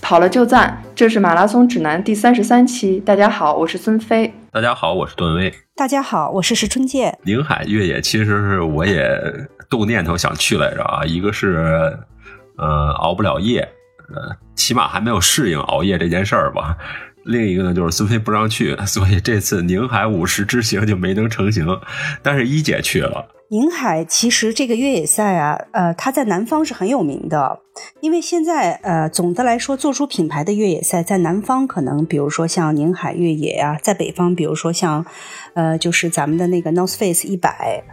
跑了就赞，这是马拉松指南第三十三期。大家好，我是孙飞。大家好，我是段威。大家好，我是石春健。宁海越野其实是我也动念头想去来着啊，一个是呃熬不了夜，呃起码还没有适应熬夜这件事儿吧。另一个呢就是孙飞不让去，所以这次宁海五十之行就没能成行。但是一姐去了。宁海其实这个越野赛啊，呃，它在南方是很有名的，因为现在呃，总的来说，做出品牌的越野赛在南方可能，比如说像宁海越野啊，在北方，比如说像，呃，就是咱们的那个 North Face 一百，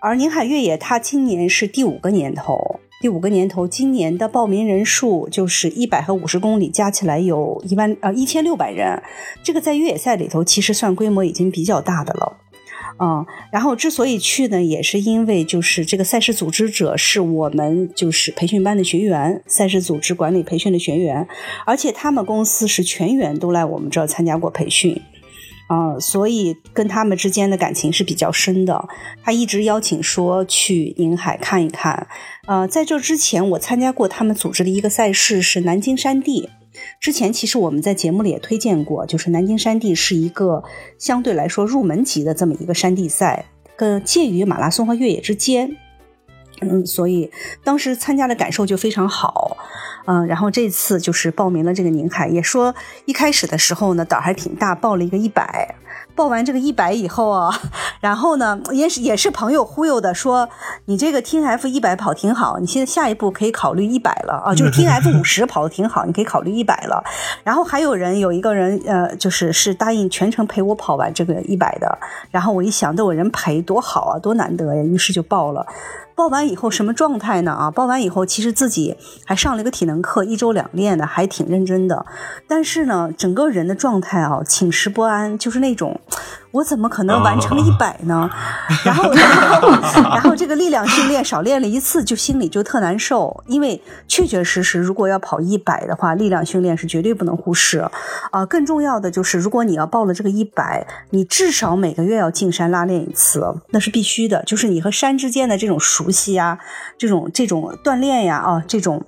而宁海越野它今年是第五个年头，第五个年头，今年的报名人数就是一百和五十公里加起来有一万呃一千六百人，这个在越野赛里头其实算规模已经比较大的了。嗯，然后之所以去呢，也是因为就是这个赛事组织者是我们就是培训班的学员，赛事组织管理培训的学员，而且他们公司是全员都来我们这儿参加过培训，啊，所以跟他们之间的感情是比较深的。他一直邀请说去宁海看一看，呃，在这之前我参加过他们组织的一个赛事是南京山地。之前其实我们在节目里也推荐过，就是南京山地是一个相对来说入门级的这么一个山地赛，跟介于马拉松和越野之间。嗯，所以当时参加的感受就非常好。嗯，然后这次就是报名了这个宁海，也说一开始的时候呢胆还挺大，报了一个一百。报完这个一百以后啊，然后呢，也是也是朋友忽悠的，说你这个听 F 一百跑挺好，你现在下一步可以考虑一百了啊，就是听 F 五十跑的挺好，你可以考虑一百了。然后还有人有一个人呃，就是是答应全程陪我跑完这个一百的。然后我一想，都有人陪多好啊，多难得呀，于是就报了。报完以后什么状态呢？啊，报完以后其实自己还上了一个体能课，一周两练的，还挺认真的。但是呢，整个人的状态啊，寝食不安，就是那种。我怎么可能完成了一百呢？然后，然后这个力量训练少练了一次，就心里就特难受。因为确确实实，如果要跑一百的话，力量训练是绝对不能忽视。啊，更重要的就是，如果你要报了这个一百，你至少每个月要进山拉练一次，那是必须的。就是你和山之间的这种熟悉呀，这种这种锻炼呀，啊，这种。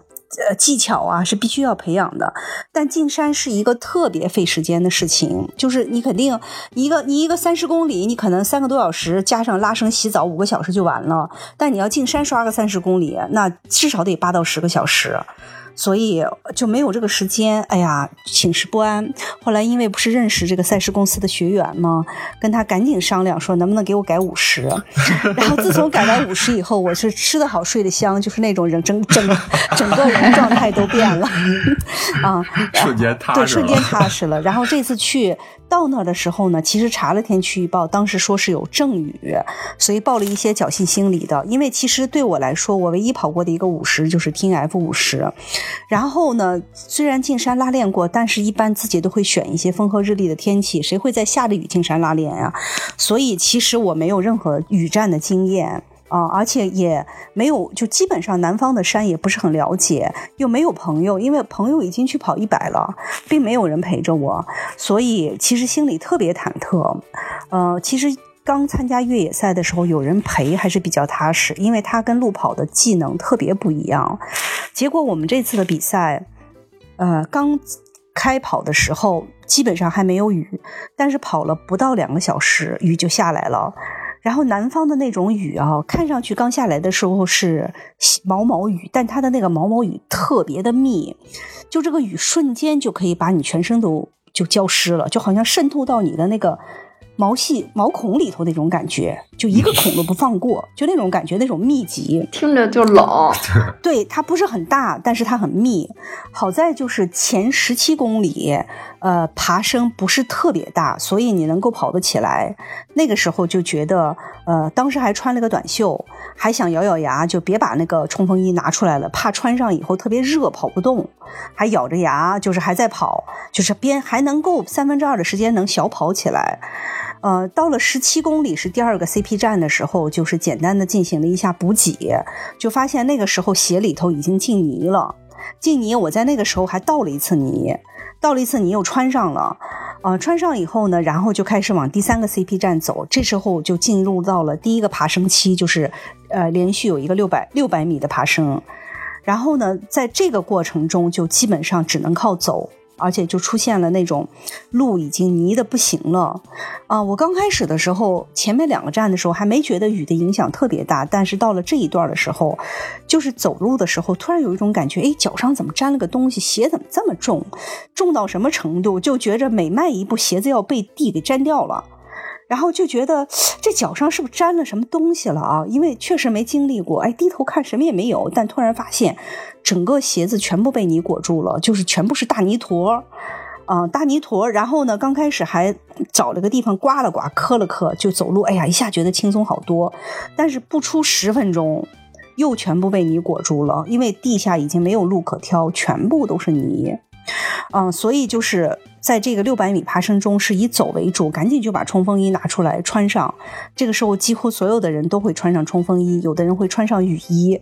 呃，技巧啊是必须要培养的，但进山是一个特别费时间的事情。就是你肯定一个你一个三十公里，你可能三个多小时加上拉绳、洗澡五个小时就完了。但你要进山刷个三十公里，那至少得八到十个小时。所以就没有这个时间，哎呀，寝食不安。后来因为不是认识这个赛事公司的学员吗？跟他赶紧商量说能不能给我改五十。然后自从改完五十以后，我是吃得好睡得香，就是那种人整整 整个人状态都变了 啊，瞬间踏实，对，瞬间踏实了。然后这次去。到那儿的时候呢，其实查了天气预报，当时说是有阵雨，所以抱了一些侥幸心理的。因为其实对我来说，我唯一跑过的一个五十就是 T F 五十。然后呢，虽然进山拉练过，但是一般自己都会选一些风和日丽的天气，谁会在下着雨进山拉练呀？所以其实我没有任何雨战的经验。啊，而且也没有，就基本上南方的山也不是很了解，又没有朋友，因为朋友已经去跑一百了，并没有人陪着我，所以其实心里特别忐忑。呃，其实刚参加越野赛的时候，有人陪还是比较踏实，因为他跟路跑的技能特别不一样。结果我们这次的比赛，呃，刚开跑的时候基本上还没有雨，但是跑了不到两个小时，雨就下来了。然后南方的那种雨啊，看上去刚下来的时候是毛毛雨，但它的那个毛毛雨特别的密，就这个雨瞬间就可以把你全身都就浇湿了，就好像渗透到你的那个。毛细毛孔里头那种感觉，就一个孔都不放过，就那种感觉，那种密集，听着就冷。对，它不是很大，但是它很密。好在就是前十七公里，呃，爬升不是特别大，所以你能够跑得起来。那个时候就觉得，呃，当时还穿了个短袖，还想咬咬牙，就别把那个冲锋衣拿出来了，怕穿上以后特别热跑不动，还咬着牙，就是还在跑，就是边还能够三分之二的时间能小跑起来。呃，到了十七公里是第二个 CP 站的时候，就是简单的进行了一下补给，就发现那个时候鞋里头已经进泥了。进泥，我在那个时候还倒了一次泥，倒了一次泥又穿上了。呃，穿上以后呢，然后就开始往第三个 CP 站走。这时候就进入到了第一个爬升期，就是呃连续有一个六百六百米的爬升。然后呢，在这个过程中就基本上只能靠走。而且就出现了那种路已经泥的不行了啊！我刚开始的时候，前面两个站的时候还没觉得雨的影响特别大，但是到了这一段的时候，就是走路的时候，突然有一种感觉，哎，脚上怎么粘了个东西？鞋怎么这么重？重到什么程度？就觉着每迈一步，鞋子要被地给粘掉了。然后就觉得这脚上是不是沾了什么东西了啊？因为确实没经历过，哎，低头看什么也没有，但突然发现整个鞋子全部被泥裹住了，就是全部是大泥坨，啊，大泥坨。然后呢，刚开始还找了个地方刮了刮、磕了磕，就走路，哎呀，一下觉得轻松好多。但是不出十分钟，又全部被泥裹住了，因为地下已经没有路可挑，全部都是泥，嗯，所以就是。在这个六百米爬升中，是以走为主，赶紧就把冲锋衣拿出来穿上。这个时候，几乎所有的人都会穿上冲锋衣，有的人会穿上雨衣。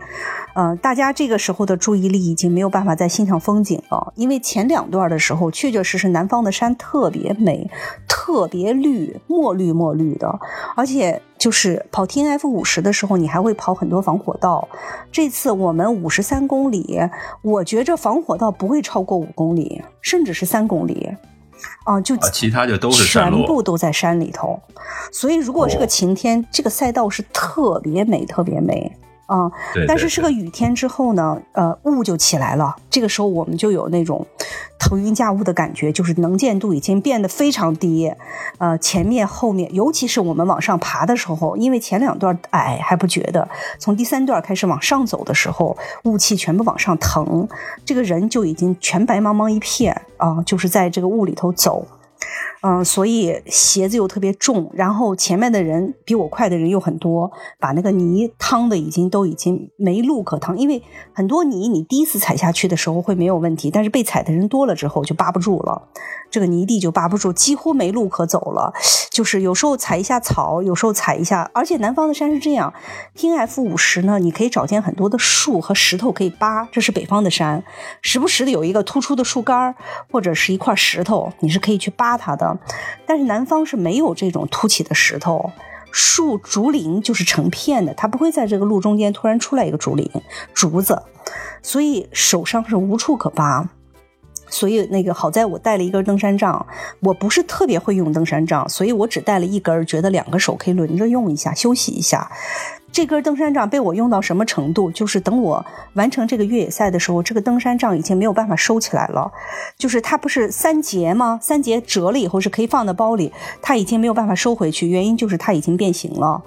呃，大家这个时候的注意力已经没有办法再欣赏风景了，因为前两段的时候，确确实实南方的山特别美，特别绿，墨绿墨绿的，而且就是跑 T N F 五十的时候，你还会跑很多防火道。这次我们五十三公里，我觉着防火道不会超过五公里，甚至是三公里。啊，就其他就都是全部都在山里头，所以如果是个晴天，这个赛道是特别美，特别美。啊，但是是个雨天之后呢，呃，雾就起来了。这个时候我们就有那种腾云驾雾的感觉，就是能见度已经变得非常低。呃，前面后面，尤其是我们往上爬的时候，因为前两段矮还不觉得，从第三段开始往上走的时候，雾气全部往上腾，这个人就已经全白茫茫一片啊，就是在这个雾里头走。嗯，所以鞋子又特别重，然后前面的人比我快的人又很多，把那个泥趟的已经都已经没路可趟，因为很多泥你第一次踩下去的时候会没有问题，但是被踩的人多了之后就扒不住了，这个泥地就扒不住，几乎没路可走了。就是有时候踩一下草，有时候踩一下，而且南方的山是这样，T N F 五十呢，你可以找见很多的树和石头可以扒，这是北方的山，时不时的有一个突出的树干或者是一块石头，你是可以去扒它的。但是南方是没有这种凸起的石头，树竹林就是成片的，它不会在这个路中间突然出来一个竹林竹子，所以手上是无处可扒。所以那个好在我带了一根登山杖，我不是特别会用登山杖，所以我只带了一根，觉得两个手可以轮着用一下，休息一下。这根登山杖被我用到什么程度？就是等我完成这个越野赛的时候，这个登山杖已经没有办法收起来了。就是它不是三节吗？三节折了以后是可以放在包里，它已经没有办法收回去，原因就是它已经变形了。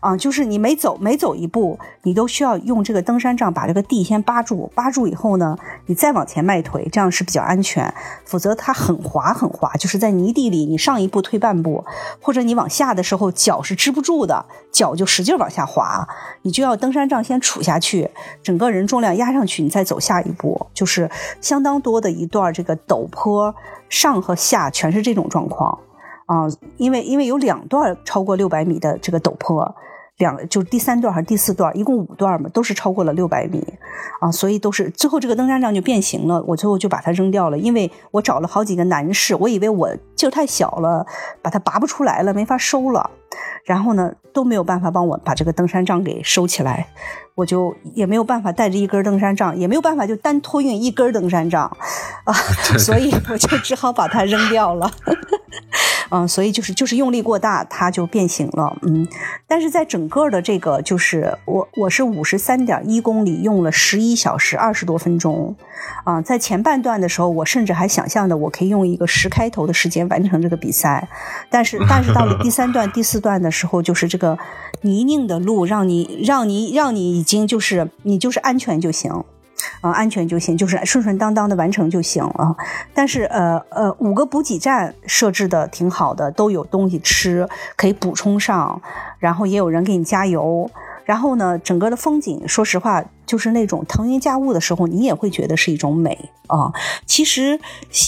啊，就是你每走每走一步，你都需要用这个登山杖把这个地先扒住，扒住以后呢，你再往前迈腿，这样是比较安全。否则它很滑很滑，就是在泥地里，你上一步退半步，或者你往下的时候脚是支不住的，脚就使劲往下滑，你就要登山杖先杵下去，整个人重量压上去，你再走下一步，就是相当多的一段这个陡坡，上和下全是这种状况。啊，因为因为有两段超过六百米的这个陡坡，两就第三段还是第四段，一共五段嘛，都是超过了六百米，啊，所以都是最后这个登山杖就变形了，我最后就把它扔掉了，因为我找了好几个男士，我以为我劲儿太小了，把它拔不出来了，没法收了，然后呢都没有办法帮我把这个登山杖给收起来，我就也没有办法带着一根登山杖，也没有办法就单托运一根登山杖 啊，所以我就只好把它扔掉了。嗯，所以就是就是用力过大，它就变形了。嗯，但是在整个的这个就是我我是五十三点一公里用了十一小时二十多分钟，啊，在前半段的时候，我甚至还想象的我可以用一个十开头的时间完成这个比赛，但是但是到了第三段第四段的时候，就是这个泥泞的路让你让你让你已经就是你就是安全就行。啊，安全就行，就是顺顺当当的完成就行了。但是，呃呃，五个补给站设置的挺好的，都有东西吃，可以补充上，然后也有人给你加油。然后呢，整个的风景，说实话，就是那种腾云驾雾的时候，你也会觉得是一种美啊。其实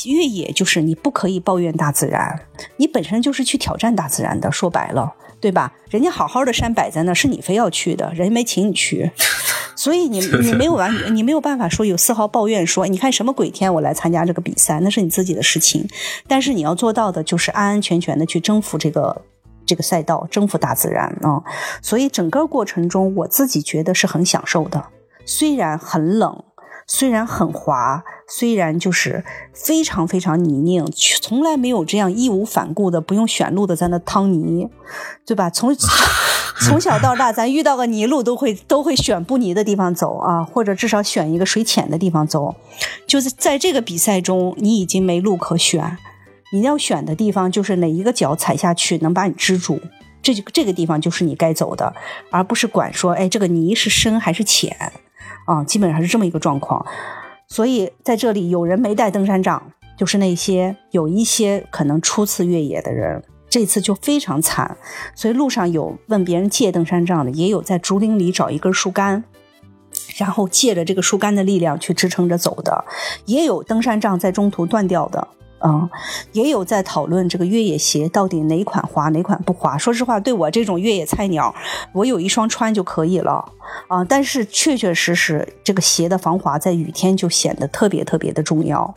越野就是你不可以抱怨大自然，你本身就是去挑战大自然的，说白了。对吧？人家好好的山摆在那，是你非要去的，人家没请你去，所以你你没有完，你没有办法说有丝毫抱怨，说你看什么鬼天我来参加这个比赛，那是你自己的事情。但是你要做到的就是安安全全的去征服这个这个赛道，征服大自然啊。所以整个过程中，我自己觉得是很享受的，虽然很冷，虽然很滑，虽然就是非常非常泥泞，从来没有这样义无反顾的不用选路的在那趟泥，对吧？从 从小到大，咱遇到个泥路都会都会选不泥的地方走啊，或者至少选一个水浅的地方走。就是在这个比赛中，你已经没路可选，你要选的地方就是哪一个脚踩下去能把你支住，这这个地方就是你该走的，而不是管说，哎，这个泥是深还是浅啊，基本上是这么一个状况。所以在这里，有人没带登山杖，就是那些有一些可能初次越野的人。这次就非常惨，所以路上有问别人借登山杖的，也有在竹林里找一根树干，然后借着这个树干的力量去支撑着走的，也有登山杖在中途断掉的，嗯，也有在讨论这个越野鞋到底哪款滑哪款不滑。说实话，对我这种越野菜鸟，我有一双穿就可以了啊。但是确确实实，这个鞋的防滑在雨天就显得特别特别的重要。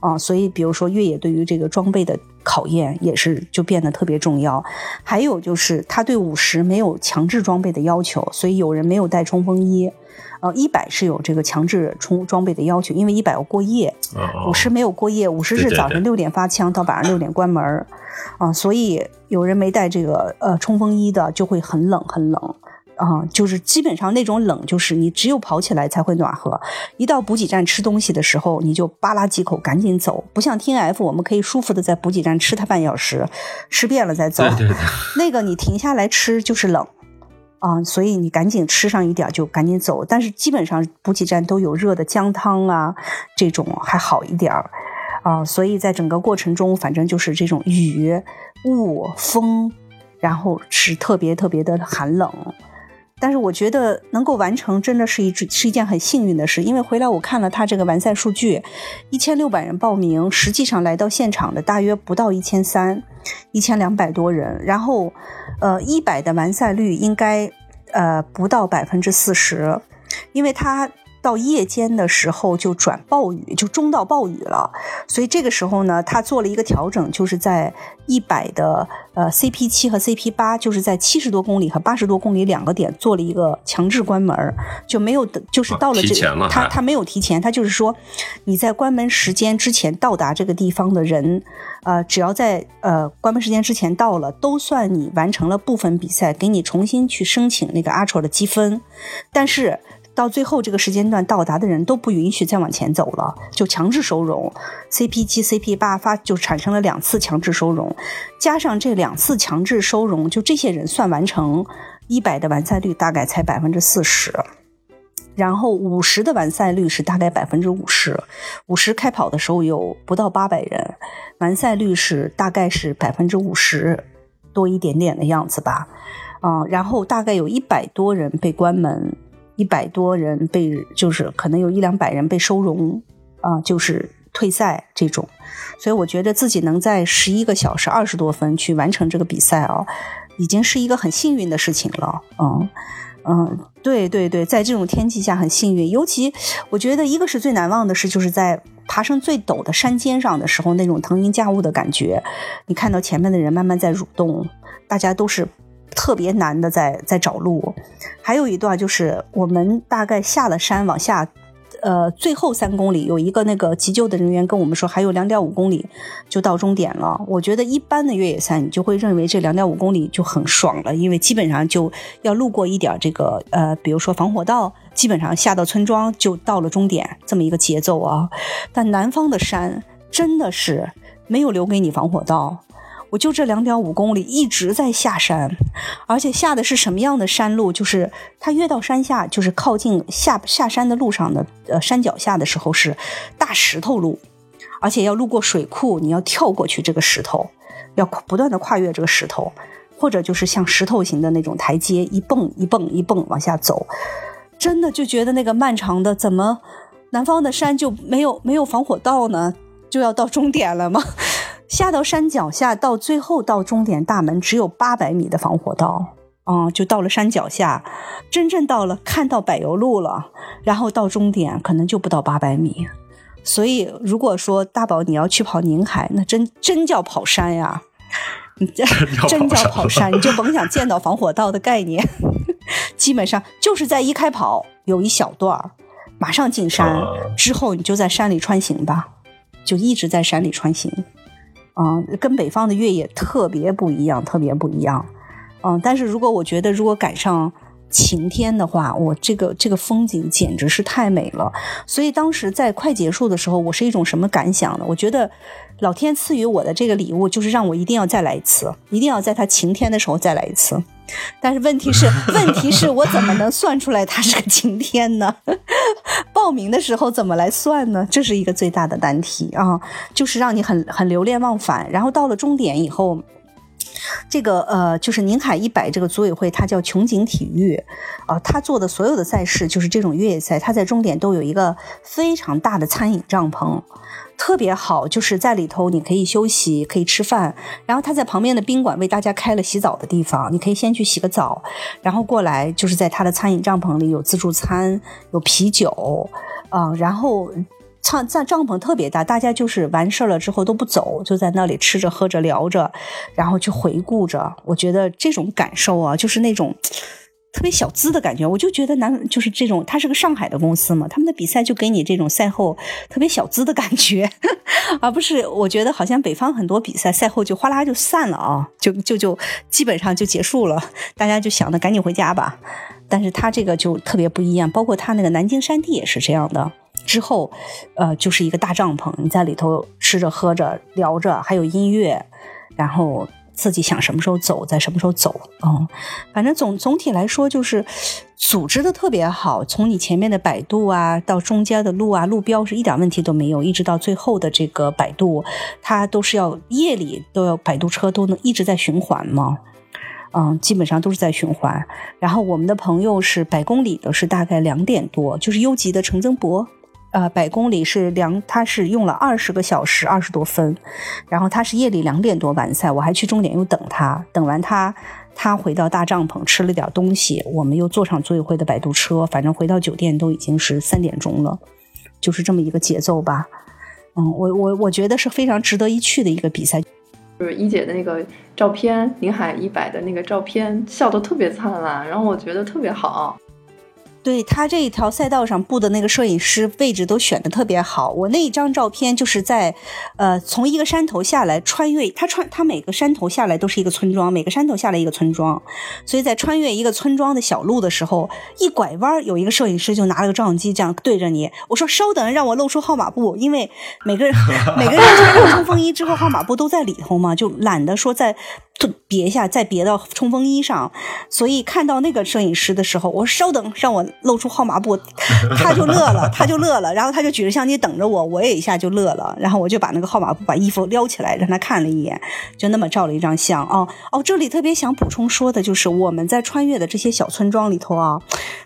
啊，所以比如说越野对于这个装备的考验也是就变得特别重要。还有就是他对五十没有强制装备的要求，所以有人没有带冲锋衣。呃，一百是有这个强制冲装备的要求，因为一百要过夜，五十没有过夜，五十是早晨六点发枪到晚上六点关门啊，所以有人没带这个呃冲锋衣的就会很冷很冷。啊，就是基本上那种冷，就是你只有跑起来才会暖和。一到补给站吃东西的时候，你就扒拉几口赶紧走。不像 T N F，我们可以舒服的在补给站吃它半小时，吃遍了再走。对对对，那个你停下来吃就是冷啊，所以你赶紧吃上一点就赶紧走。但是基本上补给站都有热的姜汤啊，这种还好一点儿啊。所以在整个过程中，反正就是这种雨、雾、风，然后是特别特别的寒冷。但是我觉得能够完成真的是一是一件很幸运的事，因为回来我看了他这个完赛数据，一千六百人报名，实际上来到现场的大约不到一千三，一千两百多人，然后，呃，一百的完赛率应该呃不到百分之四十，因为他。到夜间的时候就转暴雨，就中到暴雨了。所以这个时候呢，他做了一个调整，就是在一百的呃 CP 七和 CP 八，就是在七十多公里和八十多公里两个点做了一个强制关门，就没有就是到了这个他他没有提前，他就是说你在关门时间之前到达这个地方的人，呃，只要在呃关门时间之前到了，都算你完成了部分比赛，给你重新去申请那个 Ultra 的积分，但是。到最后这个时间段到达的人都不允许再往前走了，就强制收容。CP 七、CP 八发就产生了两次强制收容，加上这两次强制收容，就这些人算完成一百的完赛率大概才百分之四十，然后五十的完赛率是大概百分之五十。五十开跑的时候有不到八百人，完赛率是大概是百分之五十多一点点的样子吧。嗯，然后大概有一百多人被关门。一百多人被，就是可能有一两百人被收容，啊，就是退赛这种，所以我觉得自己能在十一个小时二十多分去完成这个比赛啊，已经是一个很幸运的事情了，嗯嗯，对对对，在这种天气下很幸运，尤其我觉得一个是最难忘的是，就是在爬上最陡的山尖上的时候，那种腾云驾雾的感觉，你看到前面的人慢慢在蠕动，大家都是。特别难的，在在找路，还有一段就是我们大概下了山往下，呃，最后三公里有一个那个急救的人员跟我们说，还有两点五公里就到终点了。我觉得一般的越野赛，你就会认为这两点五公里就很爽了，因为基本上就要路过一点这个呃，比如说防火道，基本上下到村庄就到了终点这么一个节奏啊。但南方的山真的是没有留给你防火道。我就这两点五公里一直在下山，而且下的是什么样的山路？就是它越到山下，就是靠近下下山的路上的呃山脚下的时候是大石头路，而且要路过水库，你要跳过去这个石头，要不断的跨越这个石头，或者就是像石头型的那种台阶，一蹦一蹦一蹦往下走，真的就觉得那个漫长的，怎么南方的山就没有没有防火道呢？就要到终点了吗？下到山脚下，到最后到终点大门只有八百米的防火道，啊，就到了山脚下，真正到了看到柏油路了，然后到终点可能就不到八百米。所以如果说大宝你要去跑宁海，那真真叫跑山呀，真叫跑山，你就 甭想见到防火道的概念。基本上就是在一开跑有一小段儿。马上进山，之后你就在山里穿行吧，就一直在山里穿行。嗯，跟北方的越野特别不一样，特别不一样。嗯，但是如果我觉得如果赶上晴天的话，我这个这个风景简直是太美了。所以当时在快结束的时候，我是一种什么感想呢？我觉得老天赐予我的这个礼物，就是让我一定要再来一次，一定要在它晴天的时候再来一次。但是问题是，问题是我怎么能算出来它是个晴天呢？报名的时候怎么来算呢？这是一个最大的难题啊！就是让你很很流连忘返，然后到了终点以后，这个呃，就是宁海一百这个组委会，它叫琼景体育，啊，他做的所有的赛事就是这种越野赛，它在终点都有一个非常大的餐饮帐篷。特别好，就是在里头你可以休息，可以吃饭。然后他在旁边的宾馆为大家开了洗澡的地方，你可以先去洗个澡，然后过来就是在他的餐饮帐篷里有自助餐，有啤酒，啊，然后帐在帐篷特别大，大家就是完事儿了之后都不走，就在那里吃着喝着聊着，然后去回顾着。我觉得这种感受啊，就是那种。特别小资的感觉，我就觉得南就是这种，它是个上海的公司嘛，他们的比赛就给你这种赛后特别小资的感觉，而不是我觉得好像北方很多比赛赛后就哗啦就散了啊，就就就基本上就结束了，大家就想着赶紧回家吧。但是他这个就特别不一样，包括他那个南京山地也是这样的。之后，呃，就是一个大帐篷，你在里头吃着喝着聊着，还有音乐，然后。自己想什么时候走，在什么时候走，嗯，反正总总体来说就是组织的特别好。从你前面的摆渡啊，到中间的路啊，路标是一点问题都没有，一直到最后的这个摆渡，它都是要夜里都要摆渡车都能一直在循环嘛，嗯，基本上都是在循环。然后我们的朋友是百公里的，是大概两点多，就是优级的程增博。呃，百公里是两，他是用了二十个小时二十多分，然后他是夜里两点多完赛，我还去终点又等他，等完他，他回到大帐篷吃了点东西，我们又坐上组委会的摆渡车，反正回到酒店都已经是三点钟了，就是这么一个节奏吧。嗯，我我我觉得是非常值得一去的一个比赛，就是一姐的那个照片，宁海一百的那个照片，笑得特别灿烂，然后我觉得特别好。对他这一条赛道上布的那个摄影师位置都选的特别好。我那一张照片就是在，呃，从一个山头下来，穿越他穿他每个山头下来都是一个村庄，每个山头下来一个村庄，所以在穿越一个村庄的小路的时候，一拐弯有一个摄影师就拿了个照相机这样对着你。我说稍等，让我露出号码布，因为每个人每个人穿上冲锋衣之后号码布都在里头嘛，就懒得说在。就别一下，再别到冲锋衣上，所以看到那个摄影师的时候，我说稍等，让我露出号码布，他就乐了，他就乐了，然后他就举着相机等着我，我也一下就乐了，然后我就把那个号码布把衣服撩起来，让他看了一眼，就那么照了一张相。哦哦，这里特别想补充说的就是我们在穿越的这些小村庄里头啊，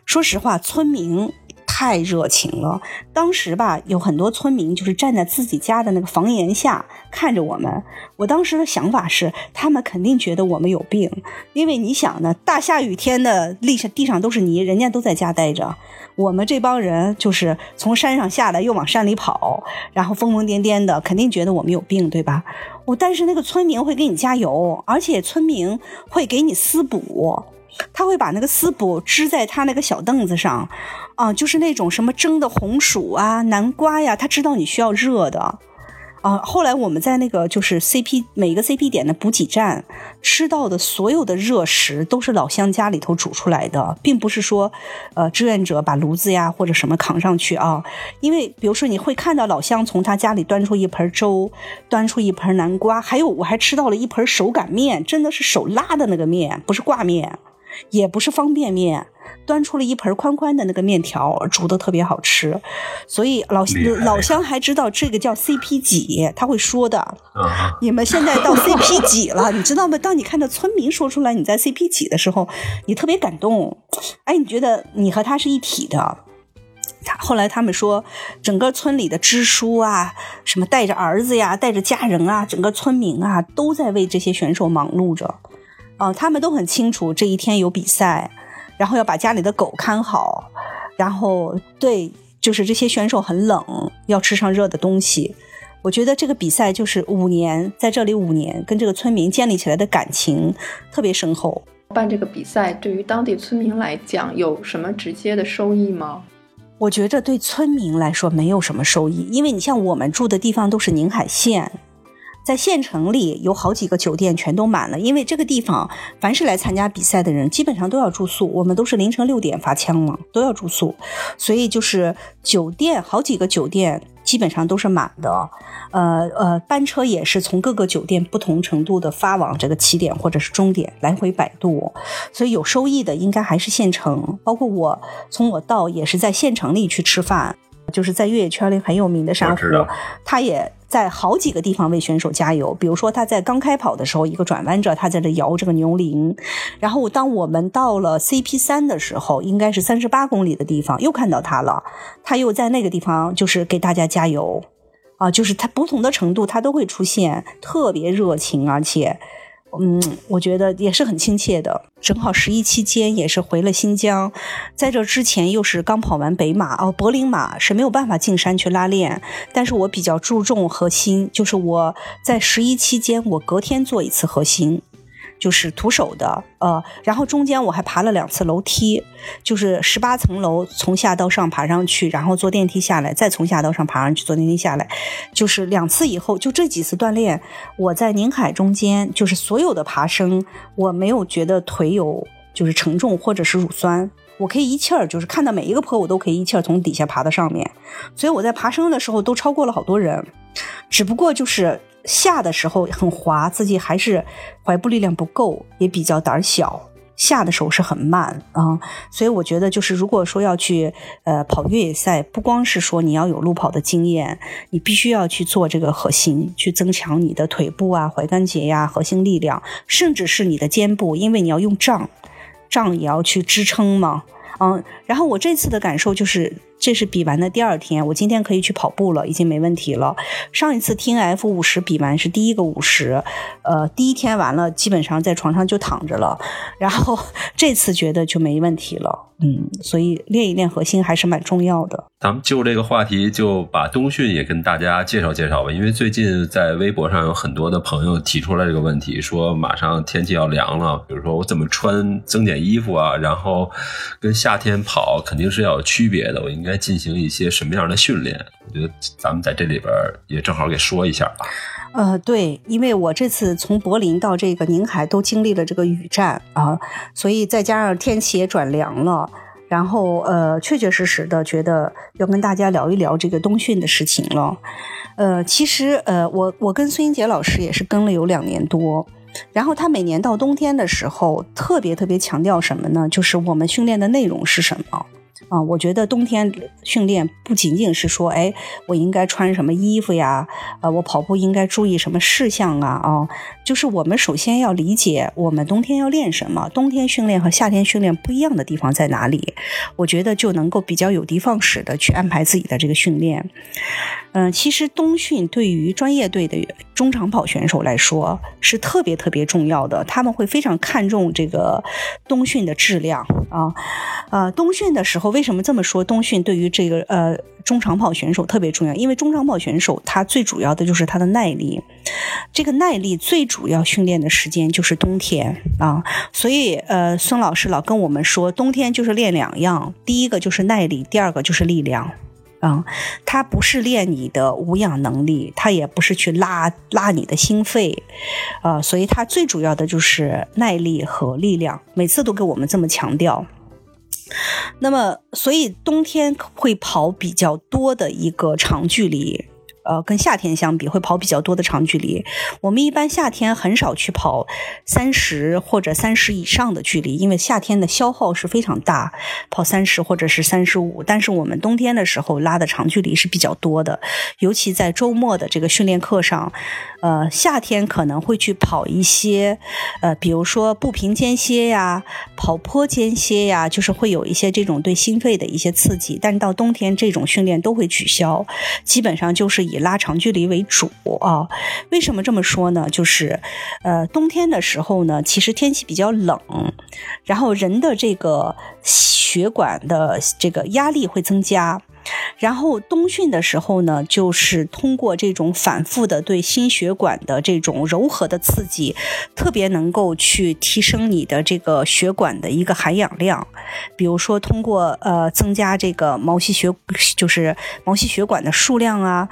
说实话，村民。太热情了！当时吧，有很多村民就是站在自己家的那个房檐下看着我们。我当时的想法是，他们肯定觉得我们有病，因为你想呢，大下雨天的地上地上都是泥，人家都在家待着，我们这帮人就是从山上下来又往山里跑，然后疯疯癫癫的，肯定觉得我们有病，对吧？我但是那个村民会给你加油，而且村民会给你私补。他会把那个丝补支在他那个小凳子上，啊，就是那种什么蒸的红薯啊、南瓜呀，他知道你需要热的，啊，后来我们在那个就是 CP 每个 CP 点的补给站吃到的所有的热食都是老乡家里头煮出来的，并不是说，呃，志愿者把炉子呀或者什么扛上去啊，因为比如说你会看到老乡从他家里端出一盆粥，端出一盆南瓜，还有我还吃到了一盆手擀面，真的是手拉的那个面，不是挂面。也不是方便面，端出了一盆宽宽的那个面条，煮的特别好吃，所以老老乡还知道这个叫 CP 几，他会说的。你们现在到 CP 几了，你知道吗？当你看到村民说出来你在 CP 几的时候，你特别感动。哎，你觉得你和他是一体的。他后来他们说，整个村里的支书啊，什么带着儿子呀，带着家人啊，整个村民啊，都在为这些选手忙碌着。啊，他们都很清楚这一天有比赛，然后要把家里的狗看好，然后对，就是这些选手很冷，要吃上热的东西。我觉得这个比赛就是五年在这里五年，跟这个村民建立起来的感情特别深厚。办这个比赛对于当地村民来讲有什么直接的收益吗？我觉着对村民来说没有什么收益，因为你像我们住的地方都是宁海县。在县城里有好几个酒店全都满了，因为这个地方凡是来参加比赛的人基本上都要住宿，我们都是凌晨六点发枪嘛，都要住宿，所以就是酒店好几个酒店基本上都是满的，呃呃，班车也是从各个酒店不同程度的发往这个起点或者是终点来回摆渡，所以有收益的应该还是县城，包括我从我到也是在县城里去吃饭。就是在越野圈里很有名的珊瑚，他也在好几个地方为选手加油。比如说他在刚开跑的时候，一个转弯着，他在这摇这个牛铃。然后当我们到了 CP 三的时候，应该是三十八公里的地方，又看到他了。他又在那个地方就是给大家加油啊，就是他不同的程度他都会出现，特别热情，而且。嗯，我觉得也是很亲切的。正好十一期间也是回了新疆，在这之前又是刚跑完北马哦，柏林马是没有办法进山去拉练，但是我比较注重核心，就是我在十一期间我隔天做一次核心。就是徒手的，呃，然后中间我还爬了两次楼梯，就是十八层楼从下到上爬上去，然后坐电梯下来，再从下到上爬上去，坐电梯下来，就是两次以后，就这几次锻炼，我在宁海中间，就是所有的爬升，我没有觉得腿有就是承重或者是乳酸，我可以一气儿，就是看到每一个坡，我都可以一气儿从底下爬到上面，所以我在爬升的时候都超过了好多人，只不过就是。下的时候很滑，自己还是踝部力量不够，也比较胆小。下的时候是很慢啊，所以我觉得就是如果说要去呃跑越野赛，不光是说你要有路跑的经验，你必须要去做这个核心，去增强你的腿部啊、踝关节呀、核心力量，甚至是你的肩部，因为你要用杖，杖也要去支撑嘛。嗯，然后我这次的感受就是。这是比完的第二天，我今天可以去跑步了，已经没问题了。上一次听 F 五十比完是第一个五十，呃，第一天完了，基本上在床上就躺着了。然后 这次觉得就没问题了，嗯，所以练一练核心还是蛮重要的。咱们就这个话题，就把冬训也跟大家介绍介绍吧。因为最近在微博上有很多的朋友提出来这个问题，说马上天气要凉了，比如说我怎么穿增减衣服啊？然后跟夏天跑肯定是要有区别的，我应该。该进行一些什么样的训练？我觉得咱们在这里边也正好给说一下吧。呃，对，因为我这次从柏林到这个宁海都经历了这个雨战啊，所以再加上天气也转凉了，然后呃，确确实实的觉得要跟大家聊一聊这个冬训的事情了。呃，其实呃，我我跟孙英杰老师也是跟了有两年多，然后他每年到冬天的时候特别特别强调什么呢？就是我们训练的内容是什么。啊，我觉得冬天训练不仅仅是说，哎，我应该穿什么衣服呀？呃，我跑步应该注意什么事项啊？啊，就是我们首先要理解我们冬天要练什么，冬天训练和夏天训练不一样的地方在哪里？我觉得就能够比较有的放矢的去安排自己的这个训练。嗯，其实冬训对于专业队的中长跑选手来说是特别特别重要的，他们会非常看重这个冬训的质量啊。呃，冬训的时候为什么这么说？冬训对于这个呃中长跑选手特别重要，因为中长跑选手他最主要的就是他的耐力，这个耐力最主要训练的时间就是冬天啊。所以呃，孙老师老跟我们说，冬天就是练两样，第一个就是耐力，第二个就是力量。啊，它不是练你的无氧能力，它也不是去拉拉你的心肺，啊，所以它最主要的就是耐力和力量，每次都给我们这么强调。那么，所以冬天会跑比较多的一个长距离。呃，跟夏天相比，会跑比较多的长距离。我们一般夏天很少去跑三十或者三十以上的距离，因为夏天的消耗是非常大，跑三十或者是三十五。但是我们冬天的时候拉的长距离是比较多的，尤其在周末的这个训练课上，呃，夏天可能会去跑一些，呃，比如说步频间歇呀，跑坡间歇呀，就是会有一些这种对心肺的一些刺激。但是到冬天，这种训练都会取消，基本上就是以拉长距离为主啊，为什么这么说呢？就是，呃，冬天的时候呢，其实天气比较冷，然后人的这个血管的这个压力会增加，然后冬训的时候呢，就是通过这种反复的对心血管的这种柔和的刺激，特别能够去提升你的这个血管的一个含氧量。比如说，通过呃增加这个毛细血，就是毛细血管的数量啊。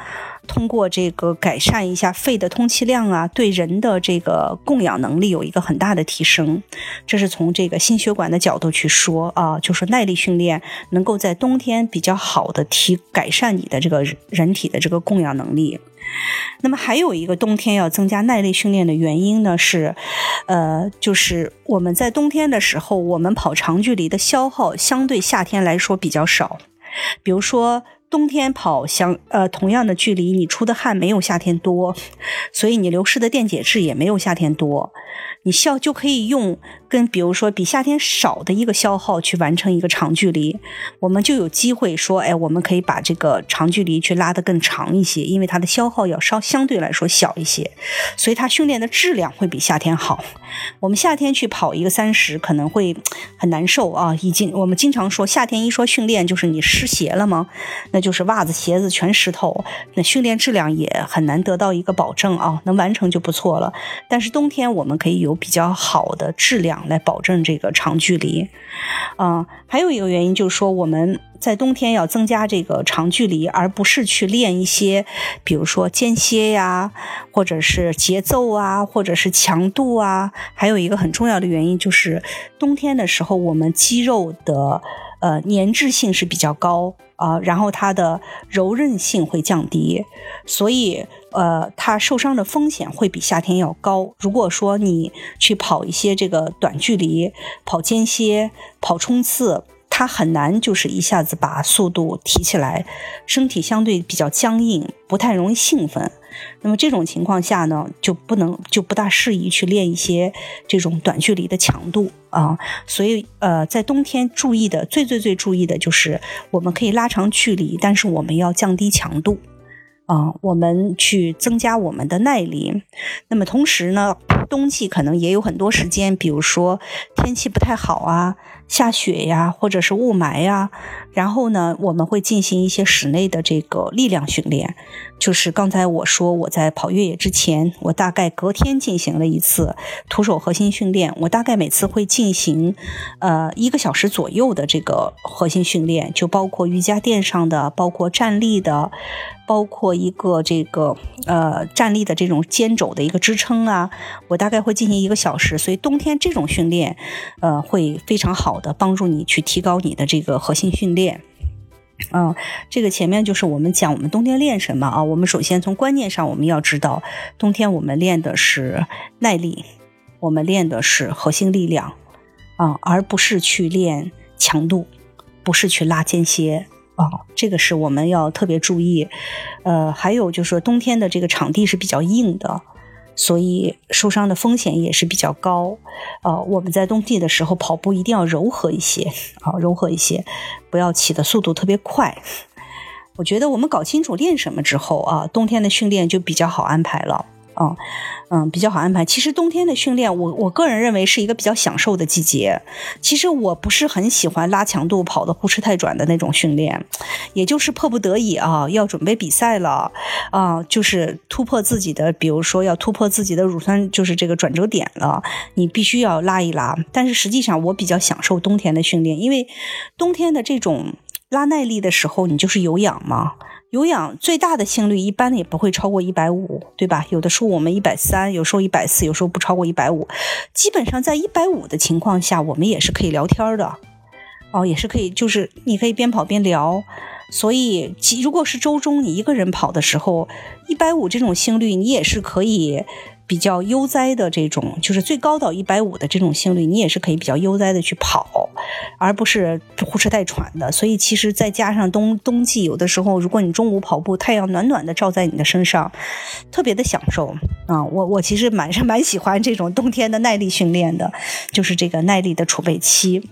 通过这个改善一下肺的通气量啊，对人的这个供氧能力有一个很大的提升。这是从这个心血管的角度去说啊，就是耐力训练能够在冬天比较好的提改善你的这个人体的这个供氧能力。那么还有一个冬天要增加耐力训练的原因呢是，呃，就是我们在冬天的时候，我们跑长距离的消耗相对夏天来说比较少，比如说。冬天跑相呃同样的距离，你出的汗没有夏天多，所以你流失的电解质也没有夏天多。你笑就可以用跟比如说比夏天少的一个消耗去完成一个长距离，我们就有机会说，哎，我们可以把这个长距离去拉得更长一些，因为它的消耗要稍相对来说小一些，所以它训练的质量会比夏天好。我们夏天去跑一个三十可能会很难受啊，已经我们经常说夏天一说训练就是你湿鞋了吗？那就是袜子鞋子全湿透，那训练质量也很难得到一个保证啊，能完成就不错了。但是冬天我们可以有。比较好的质量来保证这个长距离，啊，还有一个原因就是说我们在冬天要增加这个长距离，而不是去练一些，比如说间歇呀，或者是节奏啊，或者是强度啊。还有一个很重要的原因就是冬天的时候我们肌肉的呃粘滞性是比较高啊，然后它的柔韧性会降低，所以。呃，它受伤的风险会比夏天要高。如果说你去跑一些这个短距离、跑间歇、跑冲刺，它很难就是一下子把速度提起来，身体相对比较僵硬，不太容易兴奋。那么这种情况下呢，就不能就不大适宜去练一些这种短距离的强度啊。所以呃，在冬天注意的最最最注意的就是我们可以拉长距离，但是我们要降低强度。啊，我们去增加我们的耐力。那么同时呢，冬季可能也有很多时间，比如说天气不太好啊，下雪呀，或者是雾霾呀。然后呢，我们会进行一些室内的这个力量训练。就是刚才我说我在跑越野之前，我大概隔天进行了一次徒手核心训练。我大概每次会进行呃一个小时左右的这个核心训练，就包括瑜伽垫上的，包括站立的。包括一个这个呃站立的这种肩肘的一个支撑啊，我大概会进行一个小时，所以冬天这种训练，呃，会非常好好的帮助你去提高你的这个核心训练。嗯，这个前面就是我们讲我们冬天练什么啊？我们首先从观念上我们要知道，冬天我们练的是耐力，我们练的是核心力量啊，而不是去练强度，不是去拉间歇。啊，这个是我们要特别注意，呃，还有就是冬天的这个场地是比较硬的，所以受伤的风险也是比较高。呃，我们在冬季的时候跑步一定要柔和一些，啊，柔和一些，不要起的速度特别快。我觉得我们搞清楚练什么之后啊，冬天的训练就比较好安排了。哦，嗯，比较好安排。其实冬天的训练，我我个人认为是一个比较享受的季节。其实我不是很喜欢拉强度跑的呼哧太转的那种训练，也就是迫不得已啊，要准备比赛了啊，就是突破自己的，比如说要突破自己的乳酸，就是这个转折点了，你必须要拉一拉。但是实际上，我比较享受冬天的训练，因为冬天的这种拉耐力的时候，你就是有氧嘛。有氧最大的心率一般也不会超过一百五，对吧？有的时候我们一百三，有时候一百四，有时候不超过一百五。基本上在一百五的情况下，我们也是可以聊天的，哦，也是可以，就是你可以边跑边聊。所以，如果是周中你一个人跑的时候，一百五这种心率，你也是可以。比较悠哉的这种，就是最高到一百五的这种心率，你也是可以比较悠哉的去跑，而不是呼哧带喘的。所以其实再加上冬冬季，有的时候如果你中午跑步，太阳暖暖的照在你的身上，特别的享受啊！我我其实蛮是 蛮喜欢这种冬天的耐力训练的，就是这个耐力的储备期。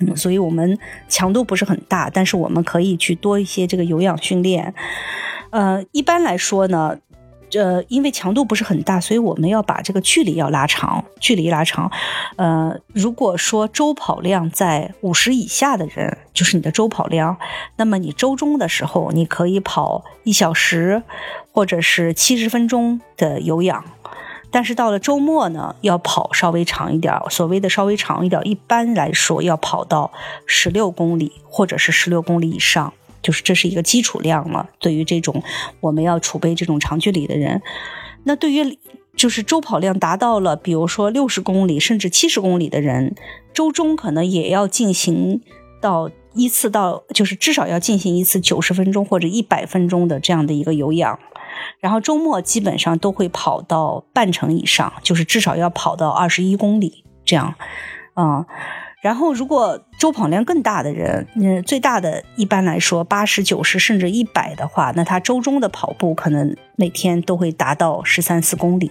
嗯，所以我们强度不是很大，但是我们可以去多一些这个有氧训练。呃，一般来说呢。呃，因为强度不是很大，所以我们要把这个距离要拉长，距离拉长。呃，如果说周跑量在五十以下的人，就是你的周跑量，那么你周中的时候，你可以跑一小时，或者是七十分钟的有氧。但是到了周末呢，要跑稍微长一点，所谓的稍微长一点，一般来说要跑到十六公里，或者是十六公里以上。就是这是一个基础量了。对于这种我们要储备这种长距离的人，那对于就是周跑量达到了，比如说六十公里甚至七十公里的人，周中可能也要进行到一次到，就是至少要进行一次九十分钟或者一百分钟的这样的一个有氧，然后周末基本上都会跑到半程以上，就是至少要跑到二十一公里这样，啊。然后，如果周跑量更大的人，嗯，最大的一般来说八十九十甚至一百的话，那他周中的跑步可能每天都会达到十三四公里，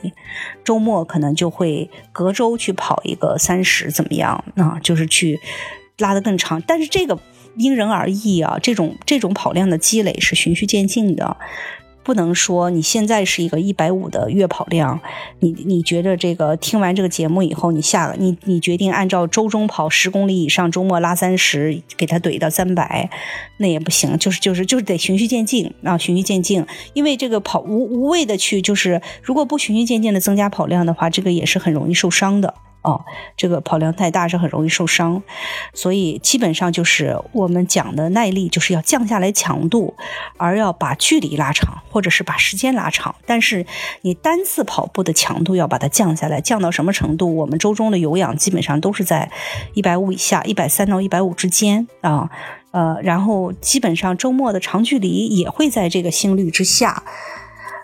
周末可能就会隔周去跑一个三十，怎么样啊？就是去拉得更长。但是这个因人而异啊，这种这种跑量的积累是循序渐进的。不能说你现在是一个一百五的月跑量，你你觉得这个听完这个节目以后，你下了你你决定按照周中跑十公里以上，周末拉三十，给他怼到三百，那也不行，就是就是就是得循序渐进啊，循序渐进，因为这个跑无无谓的去就是如果不循序渐进的增加跑量的话，这个也是很容易受伤的。哦，这个跑量太大是很容易受伤，所以基本上就是我们讲的耐力，就是要降下来强度，而要把距离拉长，或者是把时间拉长。但是你单次跑步的强度要把它降下来，降到什么程度？我们周中的有氧基本上都是在一百五以下，一百三到一百五之间啊，呃，然后基本上周末的长距离也会在这个心率之下。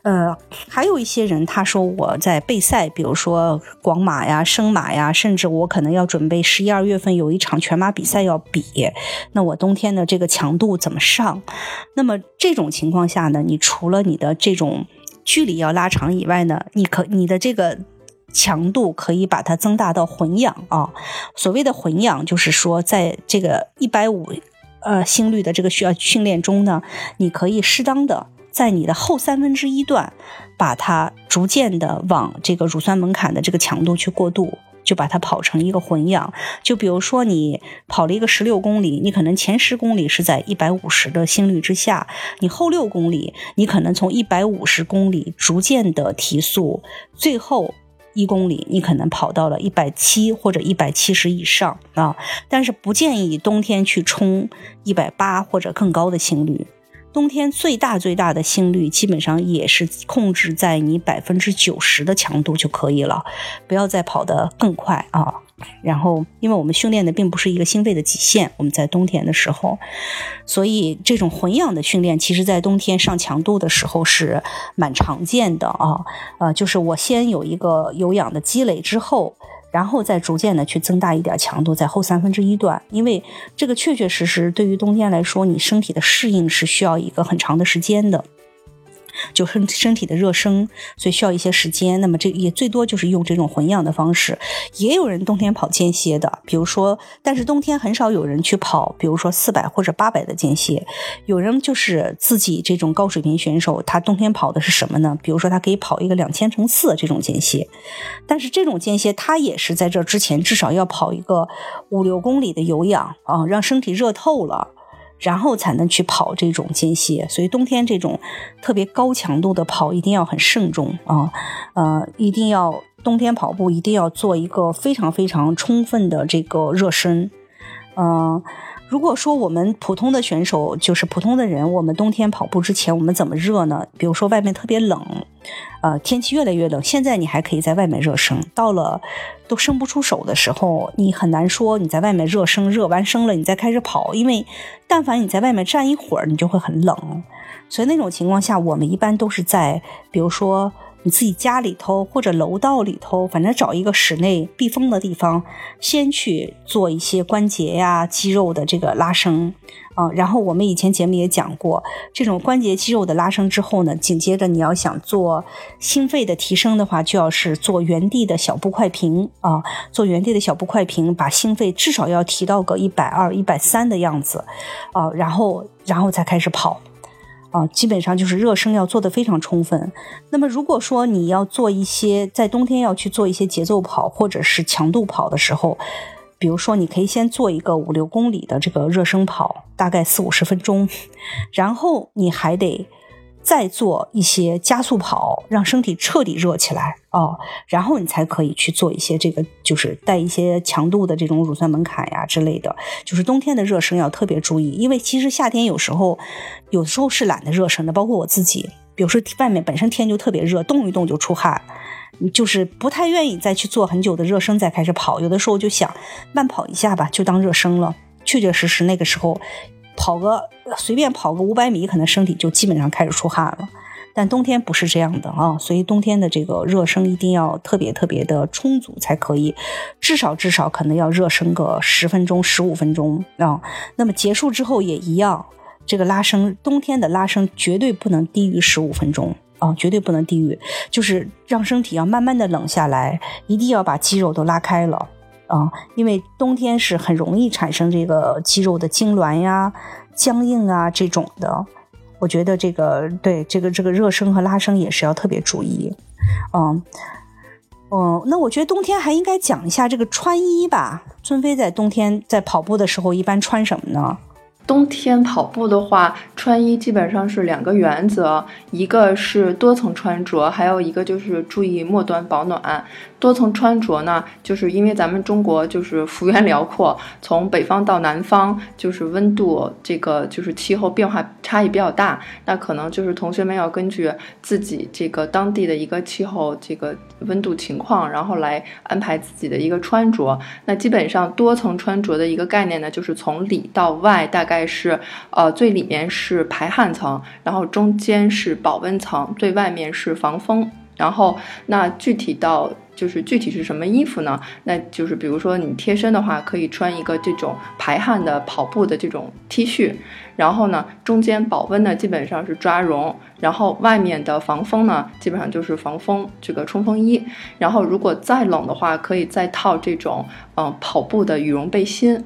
呃，还有一些人，他说我在备赛，比如说广马呀、升马呀，甚至我可能要准备十一二月份有一场全马比赛要比，那我冬天的这个强度怎么上？那么这种情况下呢，你除了你的这种距离要拉长以外呢，你可你的这个强度可以把它增大到混氧啊。所谓的混氧，就是说在这个一百五呃心率的这个需要训练中呢，你可以适当的。在你的后三分之一段，把它逐渐的往这个乳酸门槛的这个强度去过渡，就把它跑成一个混氧。就比如说你跑了一个十六公里，你可能前十公里是在一百五十的心率之下，你后六公里你可能从一百五十公里逐渐的提速，最后一公里你可能跑到了一百七或者一百七十以上啊。但是不建议冬天去冲一百八或者更高的心率。冬天最大最大的心率基本上也是控制在你百分之九十的强度就可以了，不要再跑得更快啊。然后，因为我们训练的并不是一个心肺的极限，我们在冬天的时候，所以这种混氧的训练，其实在冬天上强度的时候是蛮常见的啊。呃，就是我先有一个有氧的积累之后。然后再逐渐的去增大一点强度，在后三分之一段，因为这个确确实实对于冬天来说，你身体的适应是需要一个很长的时间的。就身身体的热身，所以需要一些时间。那么这也最多就是用这种混氧的方式。也有人冬天跑间歇的，比如说，但是冬天很少有人去跑，比如说四百或者八百的间歇。有人就是自己这种高水平选手，他冬天跑的是什么呢？比如说他可以跑一个两千乘四这种间歇，但是这种间歇他也是在这之前至少要跑一个五六公里的有氧啊，让身体热透了。然后才能去跑这种间歇，所以冬天这种特别高强度的跑一定要很慎重啊，呃，一定要冬天跑步一定要做一个非常非常充分的这个热身，嗯。如果说我们普通的选手就是普通的人，我们冬天跑步之前我们怎么热呢？比如说外面特别冷，呃，天气越来越冷，现在你还可以在外面热身，到了都伸不出手的时候，你很难说你在外面热身，热完身了你再开始跑，因为但凡你在外面站一会儿，你就会很冷，所以那种情况下，我们一般都是在比如说。你自己家里头或者楼道里头，反正找一个室内避风的地方，先去做一些关节呀、肌肉的这个拉伸啊。然后我们以前节目也讲过，这种关节肌肉的拉伸之后呢，紧接着你要想做心肺的提升的话，就要是做原地的小步快平啊，做原地的小步快平，把心肺至少要提到个一百二、一百三的样子啊，然后然后才开始跑。啊，基本上就是热身要做得非常充分。那么如果说你要做一些在冬天要去做一些节奏跑或者是强度跑的时候，比如说你可以先做一个五六公里的这个热身跑，大概四五十分钟，然后你还得。再做一些加速跑，让身体彻底热起来哦，然后你才可以去做一些这个，就是带一些强度的这种乳酸门槛呀之类的。就是冬天的热身要特别注意，因为其实夏天有时候，有时候是懒得热身的，包括我自己，比如说外面本身天就特别热，动一动就出汗，就是不太愿意再去做很久的热身再开始跑。有的时候就想慢跑一下吧，就当热身了。确确实实那个时候。跑个随便跑个五百米，可能身体就基本上开始出汗了。但冬天不是这样的啊，所以冬天的这个热身一定要特别特别的充足才可以，至少至少可能要热身个十分钟、十五分钟啊。那么结束之后也一样，这个拉伸，冬天的拉伸绝对不能低于十五分钟啊，绝对不能低于，就是让身体要慢慢的冷下来，一定要把肌肉都拉开了。啊，因为冬天是很容易产生这个肌肉的痉挛呀、僵硬啊这种的。我觉得这个对这个这个热身和拉伸也是要特别注意。嗯嗯，那我觉得冬天还应该讲一下这个穿衣吧。尊飞在冬天在跑步的时候一般穿什么呢？冬天跑步的话，穿衣基本上是两个原则，一个是多层穿着，还有一个就是注意末端保暖。多层穿着呢，就是因为咱们中国就是幅员辽阔，从北方到南方，就是温度这个就是气候变化差异比较大，那可能就是同学们要根据自己这个当地的一个气候这个温度情况，然后来安排自己的一个穿着。那基本上多层穿着的一个概念呢，就是从里到外，大概是呃最里面是是排汗层，然后中间是保温层，最外面是防风。然后那具体到。就是具体是什么衣服呢？那就是比如说你贴身的话，可以穿一个这种排汗的跑步的这种 T 恤，然后呢，中间保温呢基本上是抓绒，然后外面的防风呢基本上就是防风这个冲锋衣，然后如果再冷的话，可以再套这种嗯跑步的羽绒背心。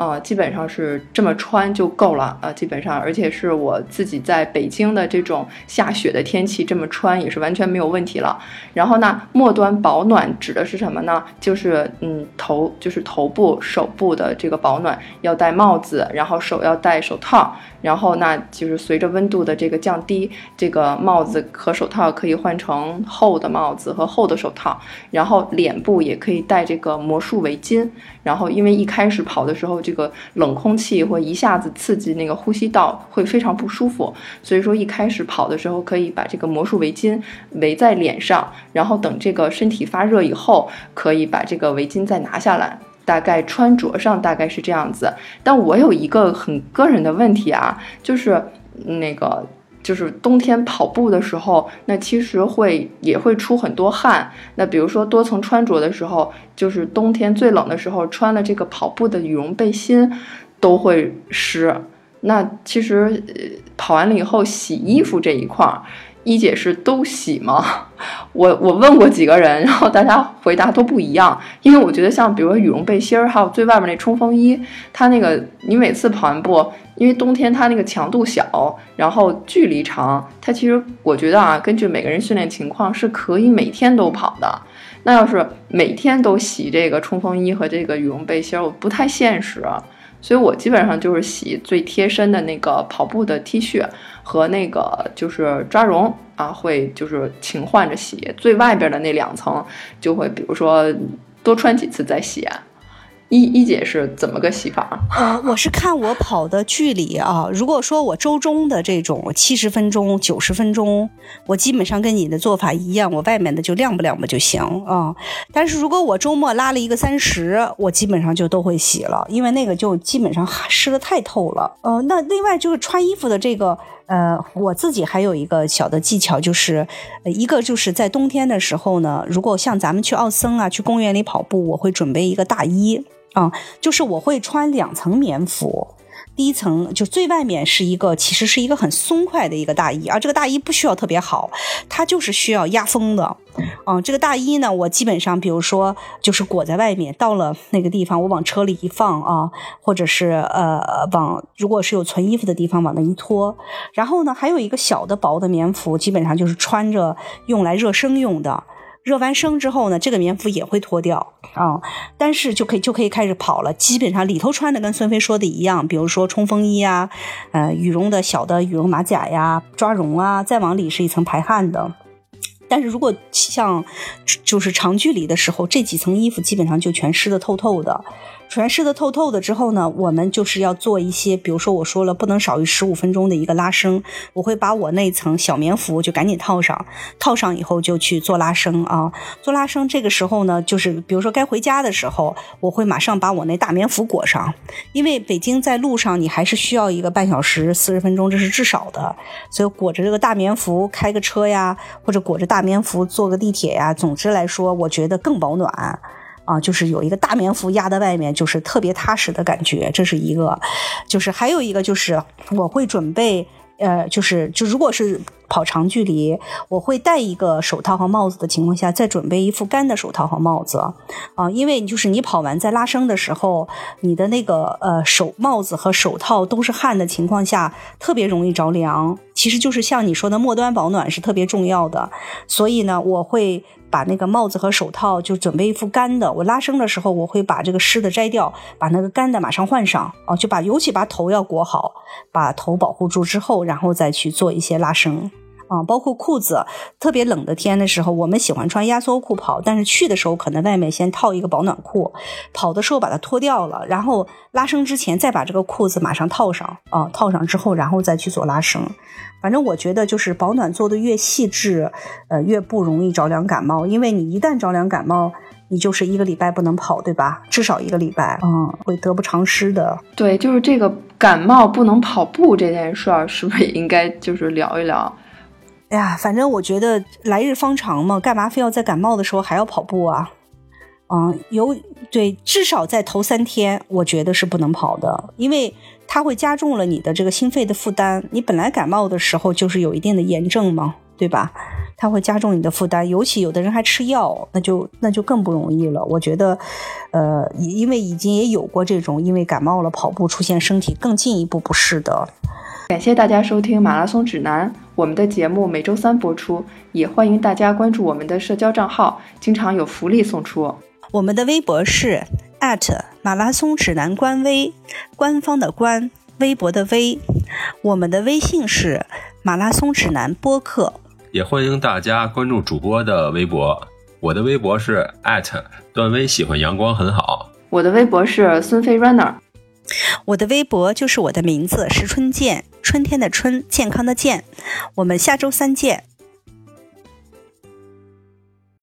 啊，基本上是这么穿就够了啊，基本上，而且是我自己在北京的这种下雪的天气这么穿也是完全没有问题了。然后呢，末端保暖指的是什么呢？就是嗯，头就是头部、手部的这个保暖要戴帽子，然后手要戴手套。然后那就是随着温度的这个降低，这个帽子和手套可以换成厚的帽子和厚的手套。然后脸部也可以戴这个魔术围巾。然后因为一开始跑的时候，这个冷空气会一下子刺激那个呼吸道，会非常不舒服。所以说一开始跑的时候，可以把这个魔术围巾围在脸上，然后等这个身体发热以后，可以把这个围巾再拿下来。大概穿着上大概是这样子。但我有一个很个人的问题啊，就是那个。就是冬天跑步的时候，那其实会也会出很多汗。那比如说多层穿着的时候，就是冬天最冷的时候，穿了这个跑步的羽绒背心都会湿。那其实跑完了以后洗衣服这一块儿。一姐是都洗吗？我我问过几个人，然后大家回答都不一样。因为我觉得像比如说羽绒背心儿，还有最外面那冲锋衣，它那个你每次跑完步，因为冬天它那个强度小，然后距离长，它其实我觉得啊，根据每个人训练情况是可以每天都跑的。那要是每天都洗这个冲锋衣和这个羽绒背心儿，我不太现实。所以我基本上就是洗最贴身的那个跑步的 T 恤。和那个就是抓绒啊，会就是勤换着洗，最外边的那两层就会，比如说多穿几次再洗。一一姐是怎么个洗法？呃，我是看我跑的距离啊。如果说我周中的这种七十分钟、九十分钟，我基本上跟你的做法一样，我外面的就晾不晾吧就行啊。但是如果我周末拉了一个三十，我基本上就都会洗了，因为那个就基本上 湿的太透了。呃，那另外就是穿衣服的这个，呃，我自己还有一个小的技巧，就是一个就是在冬天的时候呢，如果像咱们去奥森啊、去公园里跑步，我会准备一个大衣。啊，就是我会穿两层棉服。第一层就最外面是一个，其实是一个很松快的一个大衣，而这个大衣不需要特别好，它就是需要压风的。嗯，这个大衣呢，我基本上比如说就是裹在外面，到了那个地方我往车里一放啊，或者是呃往如果是有存衣服的地方往那一拖，然后呢还有一个小的薄的棉服，基本上就是穿着用来热身用的。热完身之后呢，这个棉服也会脱掉啊，但是就可以就可以开始跑了。基本上里头穿的跟孙飞说的一样，比如说冲锋衣啊，呃，羽绒的小的羽绒马甲呀，抓绒啊，再往里是一层排汗的。但是如果像就是长距离的时候，这几层衣服基本上就全湿的透透的。全湿的透透的之后呢，我们就是要做一些，比如说我说了不能少于十五分钟的一个拉伸，我会把我那层小棉服就赶紧套上，套上以后就去做拉伸啊，做拉伸。这个时候呢，就是比如说该回家的时候，我会马上把我那大棉服裹上，因为北京在路上你还是需要一个半小时四十分钟，这是至少的，所以裹着这个大棉服开个车呀，或者裹着大棉服坐个地铁呀，总之来说，我觉得更保暖。啊，就是有一个大棉服压在外面，就是特别踏实的感觉，这是一个。就是还有一个，就是我会准备，呃，就是就如果是跑长距离，我会戴一个手套和帽子的情况下，再准备一副干的手套和帽子。啊，因为就是你跑完在拉伸的时候，你的那个呃手帽子和手套都是汗的情况下，特别容易着凉。其实就是像你说的末端保暖是特别重要的，所以呢，我会。把那个帽子和手套就准备一副干的，我拉伸的时候我会把这个湿的摘掉，把那个干的马上换上。哦，就把尤其把头要裹好，把头保护住之后，然后再去做一些拉伸。啊，包括裤子，特别冷的天的时候，我们喜欢穿压缩裤跑，但是去的时候可能外面先套一个保暖裤，跑的时候把它脱掉了，然后拉伸之前再把这个裤子马上套上。啊，套上之后然后再去做拉伸。反正我觉得，就是保暖做的越细致，呃，越不容易着凉感冒。因为你一旦着凉感冒，你就是一个礼拜不能跑，对吧？至少一个礼拜，嗯，会得不偿失的。对，就是这个感冒不能跑步这件事儿，是不是也应该就是聊一聊？哎呀，反正我觉得来日方长嘛，干嘛非要在感冒的时候还要跑步啊？嗯，有对，至少在头三天，我觉得是不能跑的，因为。它会加重了你的这个心肺的负担。你本来感冒的时候就是有一定的炎症嘛，对吧？它会加重你的负担，尤其有的人还吃药，那就那就更不容易了。我觉得，呃，因为已经也有过这种因为感冒了跑步出现身体更进一步不适的。感谢大家收听马拉松指南，我们的节目每周三播出，也欢迎大家关注我们的社交账号，经常有福利送出。我们的微博是。马拉松指南官微，官方的官，微博的微。我们的微信是马拉松指南播客，也欢迎大家关注主播的微博。我的微博是段威喜欢阳光很好，我的微博是孙飞 runner，我的微博就是我的名字石春健，春天的春，健康的健。我们下周三见。